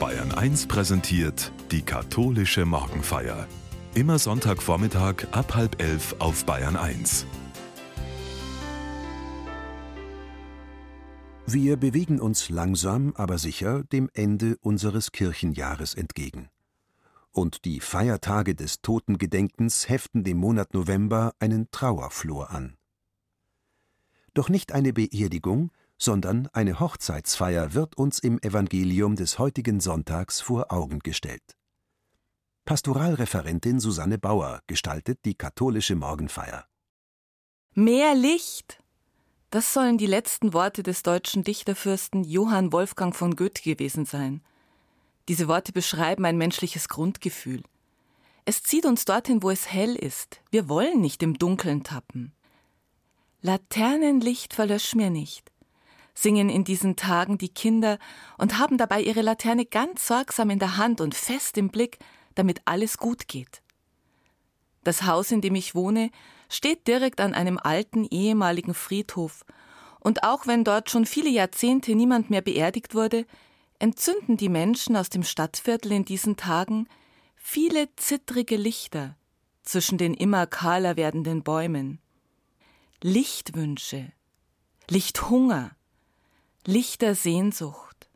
Bayern 1 präsentiert die katholische Morgenfeier. Immer Sonntagvormittag ab halb elf auf Bayern 1. Wir bewegen uns langsam, aber sicher dem Ende unseres Kirchenjahres entgegen. Und die Feiertage des Totengedenkens heften dem Monat November einen Trauerflor an. Doch nicht eine Beerdigung, sondern eine Hochzeitsfeier wird uns im Evangelium des heutigen Sonntags vor Augen gestellt. Pastoralreferentin Susanne Bauer gestaltet die katholische Morgenfeier. Mehr Licht! Das sollen die letzten Worte des deutschen Dichterfürsten Johann Wolfgang von Goethe gewesen sein. Diese Worte beschreiben ein menschliches Grundgefühl. Es zieht uns dorthin, wo es hell ist. Wir wollen nicht im Dunkeln tappen. Laternenlicht verlösch mir nicht singen in diesen Tagen die Kinder und haben dabei ihre Laterne ganz sorgsam in der Hand und fest im Blick, damit alles gut geht. Das Haus, in dem ich wohne, steht direkt an einem alten ehemaligen Friedhof, und auch wenn dort schon viele Jahrzehnte niemand mehr beerdigt wurde, entzünden die Menschen aus dem Stadtviertel in diesen Tagen viele zittrige Lichter zwischen den immer kahler werdenden Bäumen. Lichtwünsche, Lichthunger, Lichter Sehnsucht.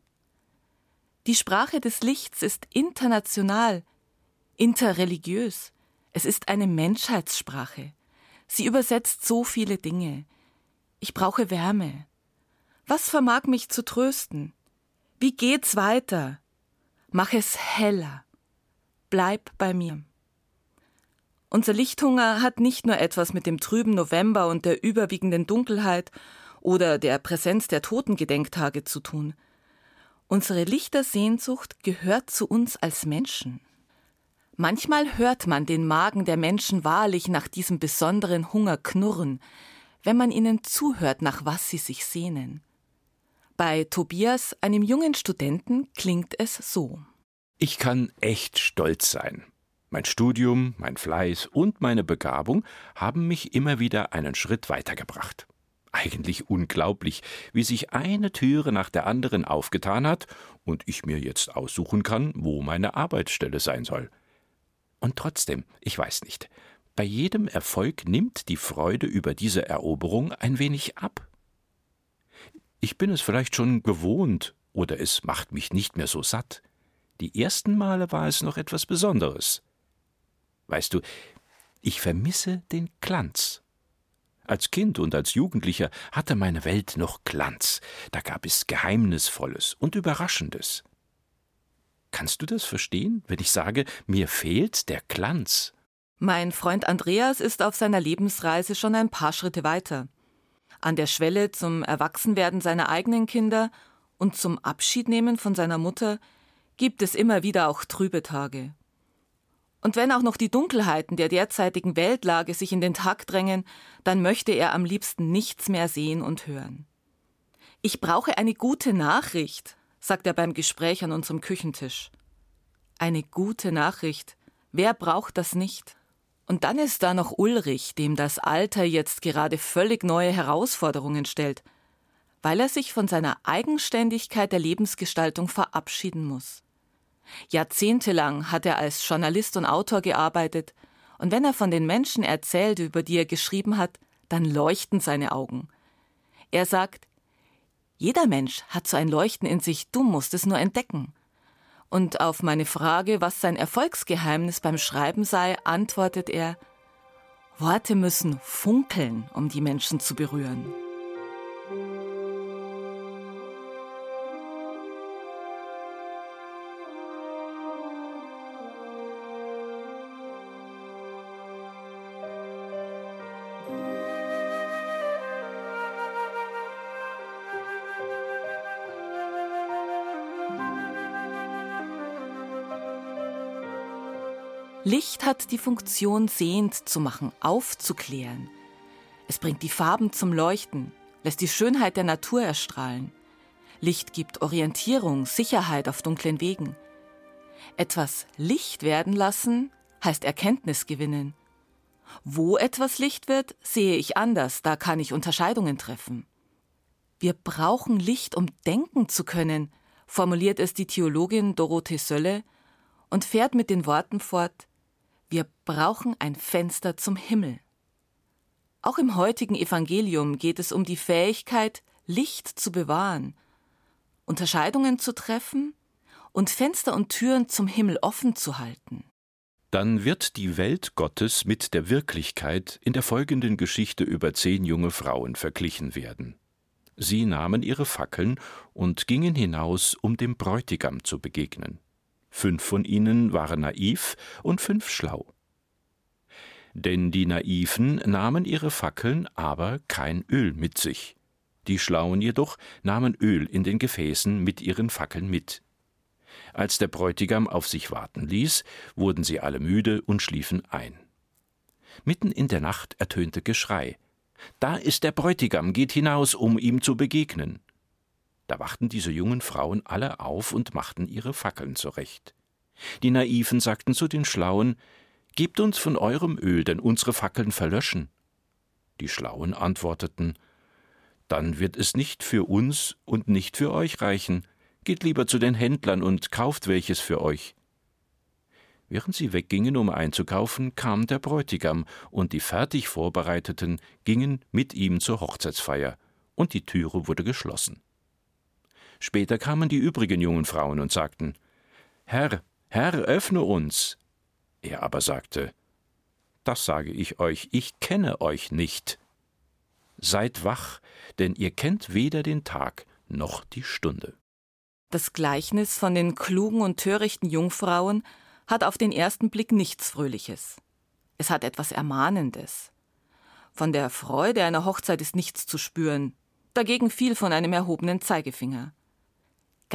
Die Sprache des Lichts ist international, interreligiös. Es ist eine Menschheitssprache. Sie übersetzt so viele Dinge. Ich brauche Wärme. Was vermag mich zu trösten? Wie geht's weiter? Mach es heller. Bleib bei mir. Unser Lichthunger hat nicht nur etwas mit dem trüben November und der überwiegenden Dunkelheit oder der Präsenz der Totengedenktage zu tun. Unsere Lichtersehnsucht gehört zu uns als Menschen. Manchmal hört man den Magen der Menschen wahrlich nach diesem besonderen Hunger knurren, wenn man ihnen zuhört, nach was sie sich sehnen. Bei Tobias, einem jungen Studenten, klingt es so. Ich kann echt stolz sein. Mein Studium, mein Fleiß und meine Begabung haben mich immer wieder einen Schritt weitergebracht. Eigentlich unglaublich, wie sich eine Türe nach der anderen aufgetan hat und ich mir jetzt aussuchen kann, wo meine Arbeitsstelle sein soll. Und trotzdem, ich weiß nicht, bei jedem Erfolg nimmt die Freude über diese Eroberung ein wenig ab. Ich bin es vielleicht schon gewohnt, oder es macht mich nicht mehr so satt. Die ersten Male war es noch etwas Besonderes. Weißt du, ich vermisse den Glanz. Als Kind und als Jugendlicher hatte meine Welt noch Glanz, da gab es Geheimnisvolles und Überraschendes. Kannst du das verstehen, wenn ich sage, mir fehlt der Glanz? Mein Freund Andreas ist auf seiner Lebensreise schon ein paar Schritte weiter. An der Schwelle zum Erwachsenwerden seiner eigenen Kinder und zum Abschiednehmen von seiner Mutter gibt es immer wieder auch trübe Tage. Und wenn auch noch die Dunkelheiten der derzeitigen Weltlage sich in den Tag drängen, dann möchte er am liebsten nichts mehr sehen und hören. Ich brauche eine gute Nachricht, sagt er beim Gespräch an unserem Küchentisch. Eine gute Nachricht. Wer braucht das nicht? Und dann ist da noch Ulrich, dem das Alter jetzt gerade völlig neue Herausforderungen stellt, weil er sich von seiner Eigenständigkeit der Lebensgestaltung verabschieden muss. Jahrzehntelang hat er als Journalist und Autor gearbeitet, und wenn er von den Menschen erzählt, über die er geschrieben hat, dann leuchten seine Augen. Er sagt, jeder Mensch hat so ein Leuchten in sich, du musst es nur entdecken. Und auf meine Frage, was sein Erfolgsgeheimnis beim Schreiben sei, antwortet er, Worte müssen funkeln, um die Menschen zu berühren. Licht hat die Funktion, sehend zu machen, aufzuklären. Es bringt die Farben zum Leuchten, lässt die Schönheit der Natur erstrahlen. Licht gibt Orientierung, Sicherheit auf dunklen Wegen. Etwas Licht werden lassen heißt Erkenntnis gewinnen. Wo etwas Licht wird, sehe ich anders, da kann ich Unterscheidungen treffen. Wir brauchen Licht, um denken zu können, formuliert es die Theologin Dorothee Sölle und fährt mit den Worten fort Wir brauchen ein Fenster zum Himmel. Auch im heutigen Evangelium geht es um die Fähigkeit, Licht zu bewahren, Unterscheidungen zu treffen und Fenster und Türen zum Himmel offen zu halten. Dann wird die Welt Gottes mit der Wirklichkeit in der folgenden Geschichte über zehn junge Frauen verglichen werden. Sie nahmen ihre Fackeln und gingen hinaus, um dem Bräutigam zu begegnen. Fünf von ihnen waren naiv und fünf schlau denn die Naiven nahmen ihre Fackeln, aber kein Öl mit sich. Die Schlauen jedoch nahmen Öl in den Gefäßen mit ihren Fackeln mit. Als der Bräutigam auf sich warten ließ, wurden sie alle müde und schliefen ein. Mitten in der Nacht ertönte Geschrei. Da ist der Bräutigam, geht hinaus, um ihm zu begegnen. Da wachten diese jungen Frauen alle auf und machten ihre Fackeln zurecht. Die Naiven sagten zu den Schlauen, Gebt uns von eurem Öl, denn unsere Fackeln verlöschen. Die Schlauen antworteten Dann wird es nicht für uns und nicht für euch reichen. Geht lieber zu den Händlern und kauft welches für euch. Während sie weggingen, um einzukaufen, kam der Bräutigam, und die fertig Vorbereiteten gingen mit ihm zur Hochzeitsfeier, und die Türe wurde geschlossen. Später kamen die übrigen jungen Frauen und sagten Herr, Herr, öffne uns. Er aber sagte Das sage ich euch, ich kenne euch nicht. Seid wach, denn ihr kennt weder den Tag noch die Stunde. Das Gleichnis von den klugen und törichten Jungfrauen hat auf den ersten Blick nichts Fröhliches. Es hat etwas Ermahnendes. Von der Freude einer Hochzeit ist nichts zu spüren, dagegen viel von einem erhobenen Zeigefinger.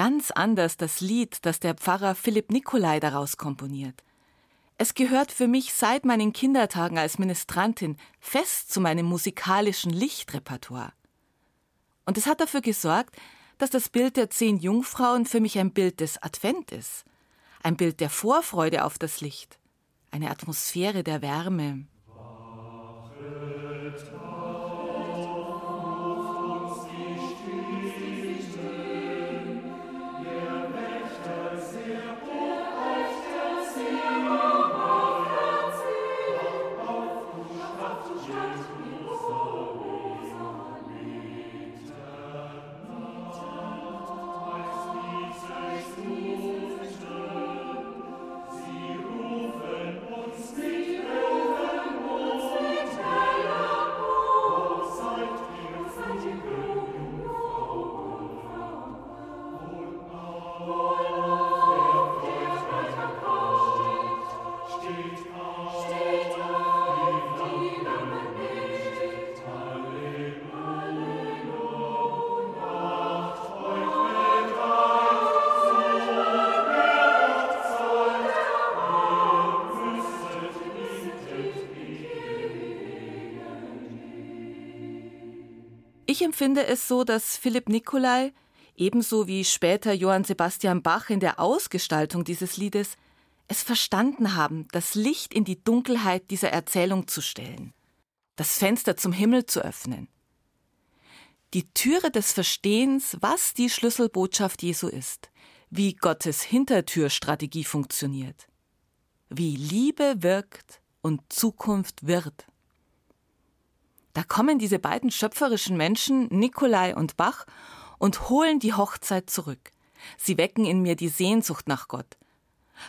Ganz anders das Lied, das der Pfarrer Philipp Nikolai daraus komponiert. Es gehört für mich seit meinen Kindertagen als Ministrantin fest zu meinem musikalischen Lichtrepertoire. Und es hat dafür gesorgt, dass das Bild der zehn Jungfrauen für mich ein Bild des Advent ist, ein Bild der Vorfreude auf das Licht, eine Atmosphäre der Wärme. Ich empfinde es so, dass Philipp Nicolai, ebenso wie später Johann Sebastian Bach in der Ausgestaltung dieses Liedes, es verstanden haben, das Licht in die Dunkelheit dieser Erzählung zu stellen, das Fenster zum Himmel zu öffnen. Die Türe des Verstehens, was die Schlüsselbotschaft Jesu ist, wie Gottes Hintertürstrategie funktioniert, wie Liebe wirkt und Zukunft wird. Da kommen diese beiden schöpferischen Menschen, Nikolai und Bach, und holen die Hochzeit zurück. Sie wecken in mir die Sehnsucht nach Gott.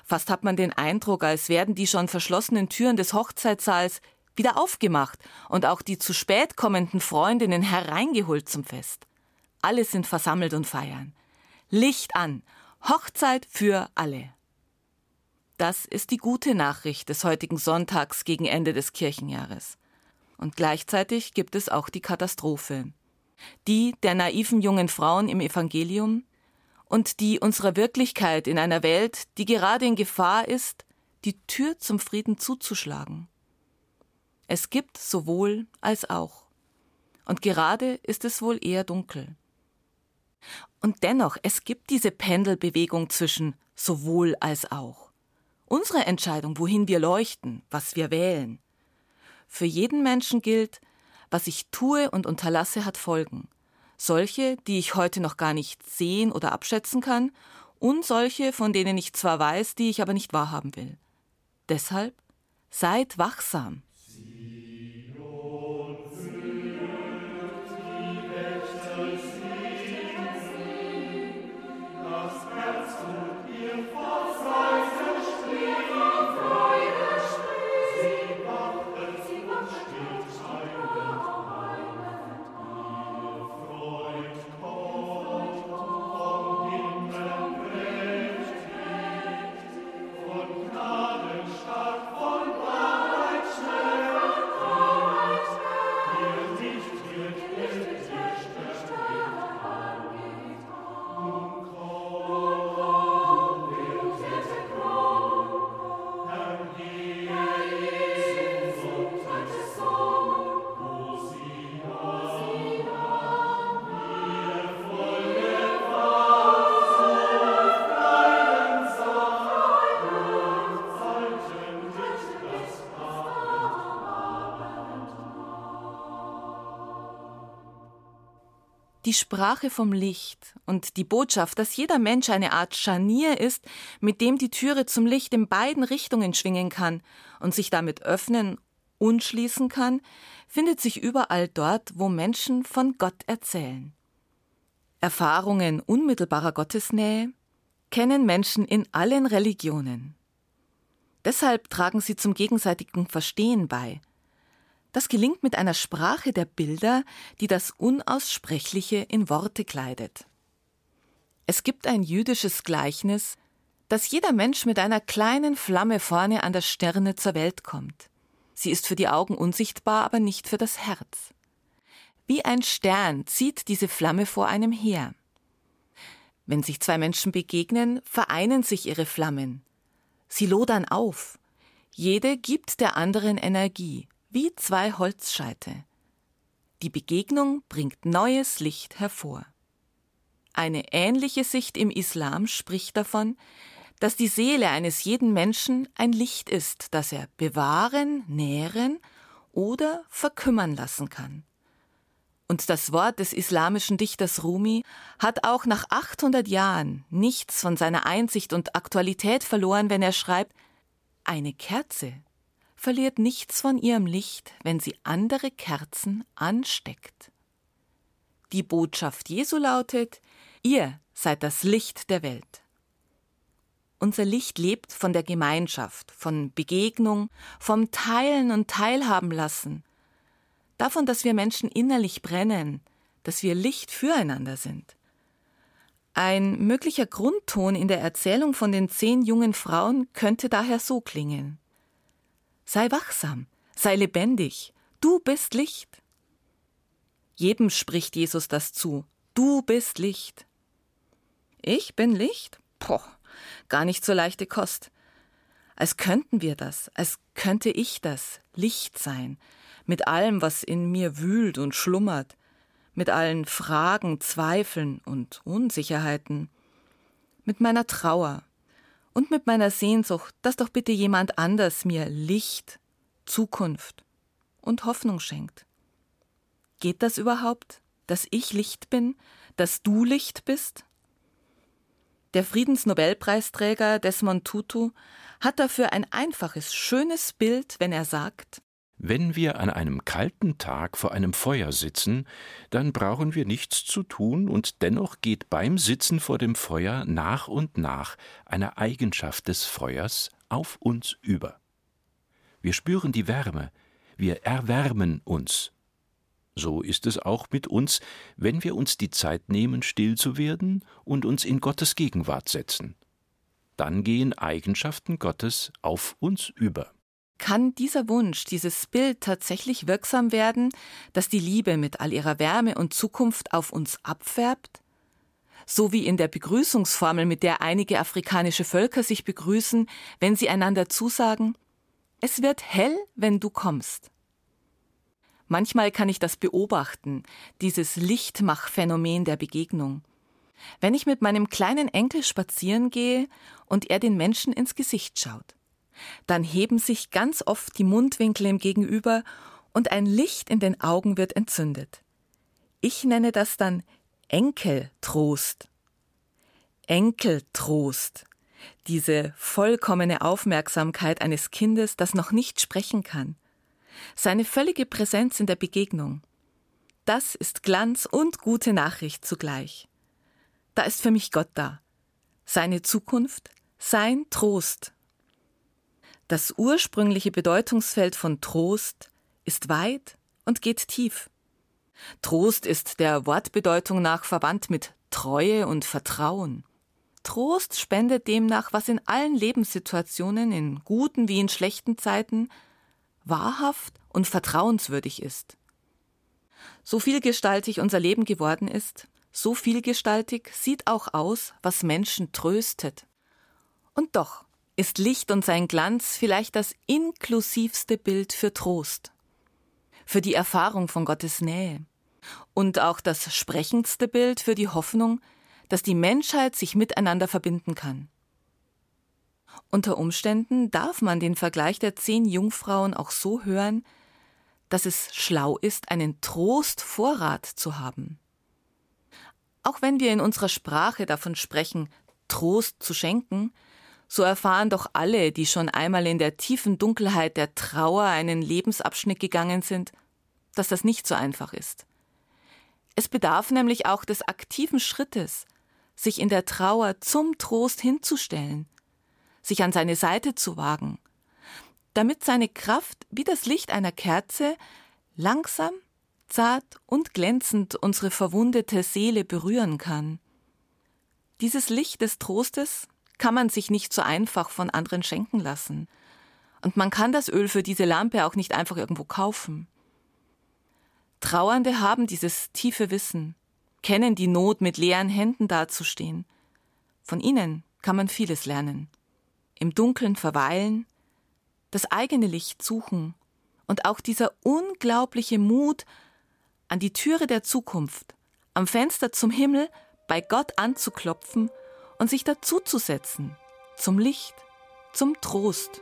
Fast hat man den Eindruck, als werden die schon verschlossenen Türen des Hochzeitssaals wieder aufgemacht und auch die zu spät kommenden Freundinnen hereingeholt zum Fest. Alle sind versammelt und feiern. Licht an, Hochzeit für alle. Das ist die gute Nachricht des heutigen Sonntags gegen Ende des Kirchenjahres. Und gleichzeitig gibt es auch die Katastrophe. Die der naiven jungen Frauen im Evangelium und die unserer Wirklichkeit in einer Welt, die gerade in Gefahr ist, die Tür zum Frieden zuzuschlagen. Es gibt sowohl als auch. Und gerade ist es wohl eher dunkel. Und dennoch, es gibt diese Pendelbewegung zwischen sowohl als auch. Unsere Entscheidung, wohin wir leuchten, was wir wählen, für jeden Menschen gilt, was ich tue und unterlasse, hat Folgen. solche, die ich heute noch gar nicht sehen oder abschätzen kann, und solche, von denen ich zwar weiß, die ich aber nicht wahrhaben will. Deshalb seid wachsam. Die Sprache vom Licht und die Botschaft, dass jeder Mensch eine Art Scharnier ist, mit dem die Türe zum Licht in beiden Richtungen schwingen kann und sich damit öffnen und schließen kann, findet sich überall dort, wo Menschen von Gott erzählen. Erfahrungen unmittelbarer Gottesnähe kennen Menschen in allen Religionen. Deshalb tragen sie zum gegenseitigen Verstehen bei das gelingt mit einer Sprache der Bilder, die das Unaussprechliche in Worte kleidet. Es gibt ein jüdisches Gleichnis, dass jeder Mensch mit einer kleinen Flamme vorne an der Stirne zur Welt kommt. Sie ist für die Augen unsichtbar, aber nicht für das Herz. Wie ein Stern zieht diese Flamme vor einem her. Wenn sich zwei Menschen begegnen, vereinen sich ihre Flammen. Sie lodern auf. Jede gibt der anderen Energie wie zwei Holzscheite. Die Begegnung bringt neues Licht hervor. Eine ähnliche Sicht im Islam spricht davon, dass die Seele eines jeden Menschen ein Licht ist, das er bewahren, nähren oder verkümmern lassen kann. Und das Wort des islamischen Dichters Rumi hat auch nach 800 Jahren nichts von seiner Einsicht und Aktualität verloren, wenn er schreibt, eine Kerze verliert nichts von ihrem Licht, wenn sie andere Kerzen ansteckt. Die Botschaft Jesu lautet, ihr seid das Licht der Welt. Unser Licht lebt von der Gemeinschaft, von Begegnung, vom Teilen und Teilhaben lassen, davon, dass wir Menschen innerlich brennen, dass wir Licht füreinander sind. Ein möglicher Grundton in der Erzählung von den zehn jungen Frauen könnte daher so klingen. Sei wachsam, sei lebendig, du bist Licht. Jedem spricht Jesus das zu, du bist Licht. Ich bin Licht? Poh, gar nicht so leichte Kost. Als könnten wir das, als könnte ich das, Licht sein, mit allem, was in mir wühlt und schlummert, mit allen Fragen, Zweifeln und Unsicherheiten, mit meiner Trauer, und mit meiner Sehnsucht, dass doch bitte jemand anders mir Licht, Zukunft und Hoffnung schenkt. Geht das überhaupt, dass ich Licht bin, dass du Licht bist? Der Friedensnobelpreisträger Desmond Tutu hat dafür ein einfaches, schönes Bild, wenn er sagt, wenn wir an einem kalten Tag vor einem Feuer sitzen, dann brauchen wir nichts zu tun, und dennoch geht beim Sitzen vor dem Feuer nach und nach eine Eigenschaft des Feuers auf uns über. Wir spüren die Wärme, wir erwärmen uns. So ist es auch mit uns, wenn wir uns die Zeit nehmen, still zu werden und uns in Gottes Gegenwart setzen. Dann gehen Eigenschaften Gottes auf uns über. Kann dieser Wunsch, dieses Bild tatsächlich wirksam werden, dass die Liebe mit all ihrer Wärme und Zukunft auf uns abfärbt? So wie in der Begrüßungsformel, mit der einige afrikanische Völker sich begrüßen, wenn sie einander zusagen, es wird hell, wenn du kommst. Manchmal kann ich das beobachten, dieses Lichtmachphänomen der Begegnung. Wenn ich mit meinem kleinen Enkel spazieren gehe und er den Menschen ins Gesicht schaut dann heben sich ganz oft die Mundwinkel im Gegenüber und ein Licht in den Augen wird entzündet. Ich nenne das dann Enkeltrost. Enkeltrost. Diese vollkommene Aufmerksamkeit eines Kindes, das noch nicht sprechen kann. Seine völlige Präsenz in der Begegnung. Das ist Glanz und gute Nachricht zugleich. Da ist für mich Gott da. Seine Zukunft, sein Trost. Das ursprüngliche Bedeutungsfeld von Trost ist weit und geht tief. Trost ist der Wortbedeutung nach verwandt mit Treue und Vertrauen. Trost spendet demnach, was in allen Lebenssituationen, in guten wie in schlechten Zeiten, wahrhaft und vertrauenswürdig ist. So vielgestaltig unser Leben geworden ist, so vielgestaltig sieht auch aus, was Menschen tröstet. Und doch ist Licht und sein Glanz vielleicht das inklusivste Bild für Trost, für die Erfahrung von Gottes Nähe und auch das sprechendste Bild für die Hoffnung, dass die Menschheit sich miteinander verbinden kann. Unter Umständen darf man den Vergleich der zehn Jungfrauen auch so hören, dass es schlau ist, einen Trostvorrat zu haben. Auch wenn wir in unserer Sprache davon sprechen, Trost zu schenken, so erfahren doch alle, die schon einmal in der tiefen Dunkelheit der Trauer einen Lebensabschnitt gegangen sind, dass das nicht so einfach ist. Es bedarf nämlich auch des aktiven Schrittes, sich in der Trauer zum Trost hinzustellen, sich an seine Seite zu wagen, damit seine Kraft wie das Licht einer Kerze langsam, zart und glänzend unsere verwundete Seele berühren kann. Dieses Licht des Trostes kann man sich nicht so einfach von anderen schenken lassen. Und man kann das Öl für diese Lampe auch nicht einfach irgendwo kaufen. Trauernde haben dieses tiefe Wissen, kennen die Not, mit leeren Händen dazustehen. Von ihnen kann man vieles lernen. Im Dunkeln verweilen, das eigene Licht suchen und auch dieser unglaubliche Mut, an die Türe der Zukunft, am Fenster zum Himmel bei Gott anzuklopfen und sich dazuzusetzen, zum Licht, zum Trost.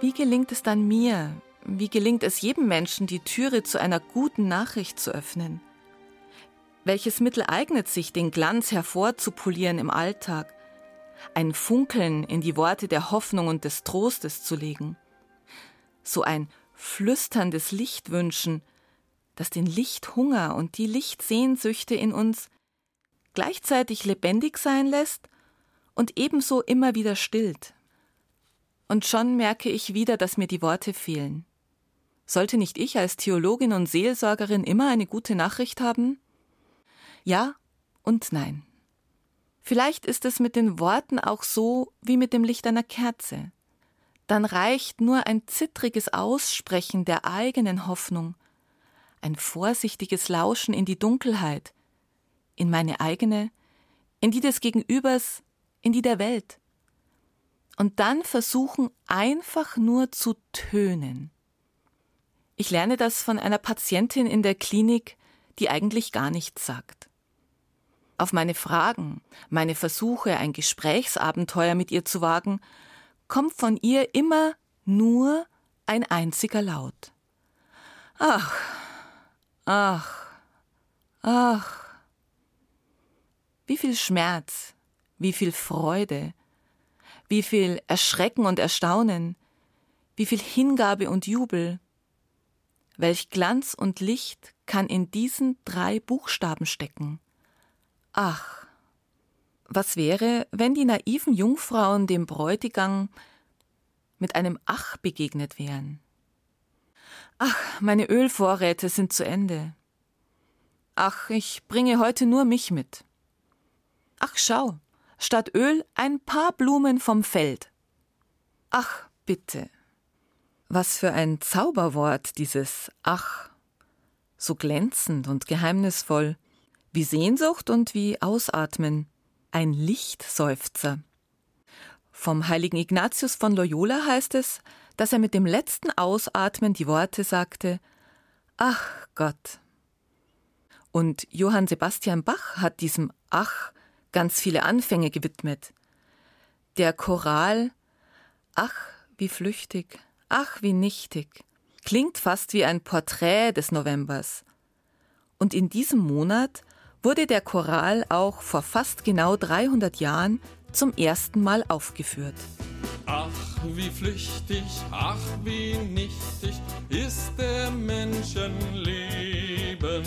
Wie gelingt es dann mir, wie gelingt es jedem Menschen, die Türe zu einer guten Nachricht zu öffnen? Welches Mittel eignet sich, den Glanz hervorzupolieren im Alltag, ein Funkeln in die Worte der Hoffnung und des Trostes zu legen? So ein flüsterndes Licht wünschen, das den Lichthunger und die Lichtsehnsüchte in uns gleichzeitig lebendig sein lässt und ebenso immer wieder stillt. Und schon merke ich wieder, dass mir die Worte fehlen. Sollte nicht ich als Theologin und Seelsorgerin immer eine gute Nachricht haben? Ja und nein. Vielleicht ist es mit den Worten auch so wie mit dem Licht einer Kerze. Dann reicht nur ein zittriges Aussprechen der eigenen Hoffnung, ein vorsichtiges Lauschen in die Dunkelheit, in meine eigene, in die des Gegenübers, in die der Welt und dann versuchen einfach nur zu tönen. Ich lerne das von einer Patientin in der Klinik, die eigentlich gar nichts sagt. Auf meine Fragen, meine Versuche, ein Gesprächsabenteuer mit ihr zu wagen, kommt von ihr immer nur ein einziger Laut. Ach, ach, ach. Wie viel Schmerz, wie viel Freude, wie viel Erschrecken und Erstaunen, wie viel Hingabe und Jubel. Welch Glanz und Licht kann in diesen drei Buchstaben stecken. Ach, was wäre, wenn die naiven Jungfrauen dem Bräutigam mit einem Ach begegnet wären? Ach, meine Ölvorräte sind zu Ende. Ach, ich bringe heute nur mich mit. Ach, schau, statt Öl ein paar Blumen vom Feld. Ach, bitte. Was für ein Zauberwort dieses Ach. So glänzend und geheimnisvoll, wie Sehnsucht und wie Ausatmen, ein Lichtseufzer. Vom heiligen Ignatius von Loyola heißt es, dass er mit dem letzten Ausatmen die Worte sagte Ach Gott. Und Johann Sebastian Bach hat diesem Ach ganz viele Anfänge gewidmet. Der Choral Ach, wie flüchtig, ach, wie nichtig, klingt fast wie ein Porträt des Novembers. Und in diesem Monat wurde der Choral auch vor fast genau 300 Jahren zum ersten Mal aufgeführt. Ach, wie flüchtig, ach, wie nichtig ist der Menschenleben.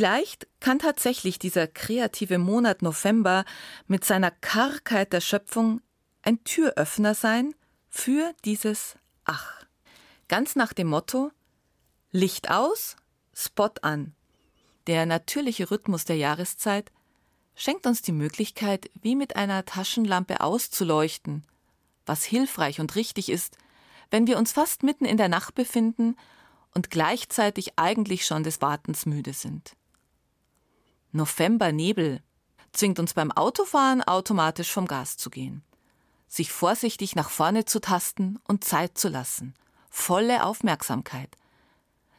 Vielleicht kann tatsächlich dieser kreative Monat November mit seiner Kargheit der Schöpfung ein Türöffner sein für dieses Ach. Ganz nach dem Motto Licht aus, Spot an. Der natürliche Rhythmus der Jahreszeit schenkt uns die Möglichkeit, wie mit einer Taschenlampe auszuleuchten, was hilfreich und richtig ist, wenn wir uns fast mitten in der Nacht befinden und gleichzeitig eigentlich schon des Wartens müde sind. Novembernebel zwingt uns beim Autofahren automatisch vom Gas zu gehen, sich vorsichtig nach vorne zu tasten und Zeit zu lassen, volle Aufmerksamkeit.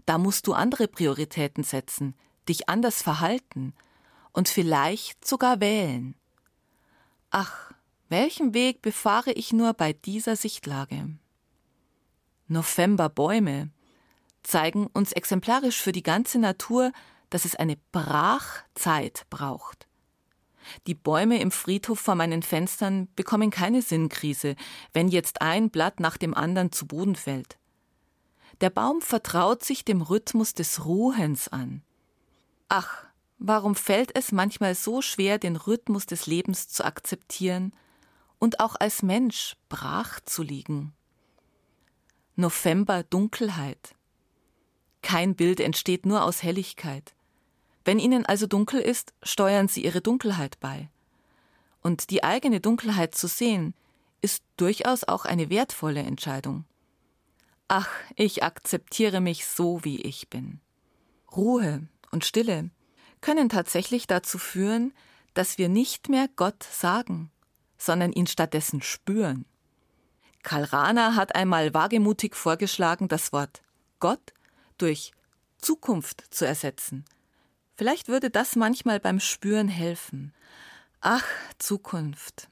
Da musst du andere Prioritäten setzen, dich anders verhalten und vielleicht sogar wählen. Ach, welchen Weg befahre ich nur bei dieser Sichtlage? Novemberbäume zeigen uns exemplarisch für die ganze Natur, dass es eine Brachzeit braucht. Die Bäume im Friedhof vor meinen Fenstern bekommen keine Sinnkrise, wenn jetzt ein Blatt nach dem anderen zu Boden fällt. Der Baum vertraut sich dem Rhythmus des Ruhens an. Ach, warum fällt es manchmal so schwer, den Rhythmus des Lebens zu akzeptieren und auch als Mensch brach zu liegen? November Dunkelheit. Kein Bild entsteht nur aus Helligkeit. Wenn ihnen also dunkel ist, steuern sie ihre Dunkelheit bei. Und die eigene Dunkelheit zu sehen, ist durchaus auch eine wertvolle Entscheidung. Ach, ich akzeptiere mich so, wie ich bin. Ruhe und Stille können tatsächlich dazu führen, dass wir nicht mehr Gott sagen, sondern ihn stattdessen spüren. Karl Rahner hat einmal wagemutig vorgeschlagen, das Wort Gott durch Zukunft zu ersetzen – Vielleicht würde das manchmal beim Spüren helfen. Ach, Zukunft.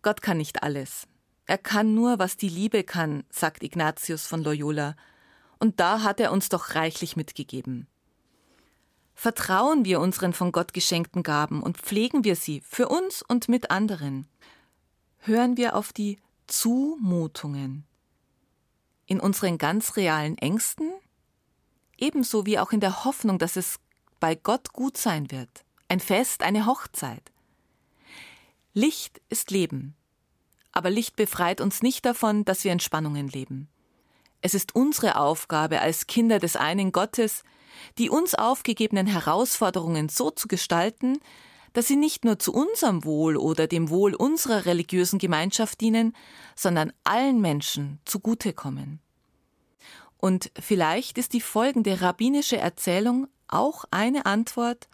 Gott kann nicht alles. Er kann nur, was die Liebe kann, sagt Ignatius von Loyola. Und da hat er uns doch reichlich mitgegeben. Vertrauen wir unseren von Gott geschenkten Gaben und pflegen wir sie für uns und mit anderen. Hören wir auf die Zumutungen. In unseren ganz realen Ängsten, ebenso wie auch in der Hoffnung, dass es bei Gott gut sein wird. Ein Fest, eine Hochzeit. Licht ist Leben. Aber Licht befreit uns nicht davon, dass wir in Spannungen leben. Es ist unsere Aufgabe als Kinder des einen Gottes, die uns aufgegebenen Herausforderungen so zu gestalten, dass sie nicht nur zu unserem Wohl oder dem Wohl unserer religiösen Gemeinschaft dienen, sondern allen Menschen zugutekommen. Und vielleicht ist die folgende rabbinische Erzählung auch eine Antwort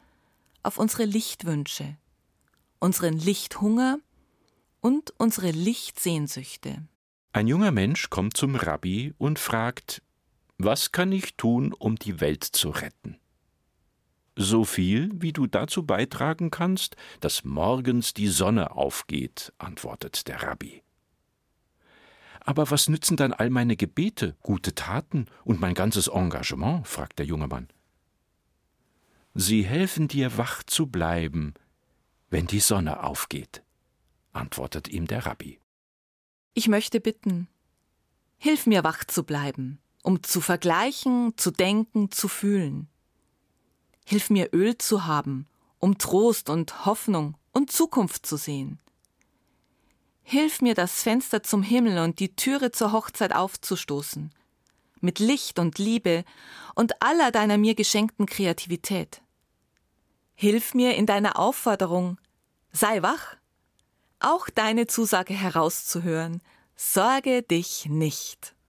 auf unsere Lichtwünsche, unseren Lichthunger und unsere Lichtsehnsüchte. Ein junger Mensch kommt zum Rabbi und fragt, was kann ich tun, um die Welt zu retten? So viel, wie du dazu beitragen kannst, dass morgens die Sonne aufgeht, antwortet der Rabbi. Aber was nützen dann all meine Gebete, gute Taten und mein ganzes Engagement? fragt der junge Mann. Sie helfen dir wach zu bleiben, wenn die Sonne aufgeht, antwortet ihm der Rabbi. Ich möchte bitten, hilf mir wach zu bleiben, um zu vergleichen, zu denken, zu fühlen. Hilf mir Öl zu haben, um Trost und Hoffnung und Zukunft zu sehen. Hilf mir, das Fenster zum Himmel und die Türe zur Hochzeit aufzustoßen, mit Licht und Liebe und aller deiner mir geschenkten Kreativität. Hilf mir in deiner Aufforderung, sei wach, auch deine Zusage herauszuhören, sorge dich nicht.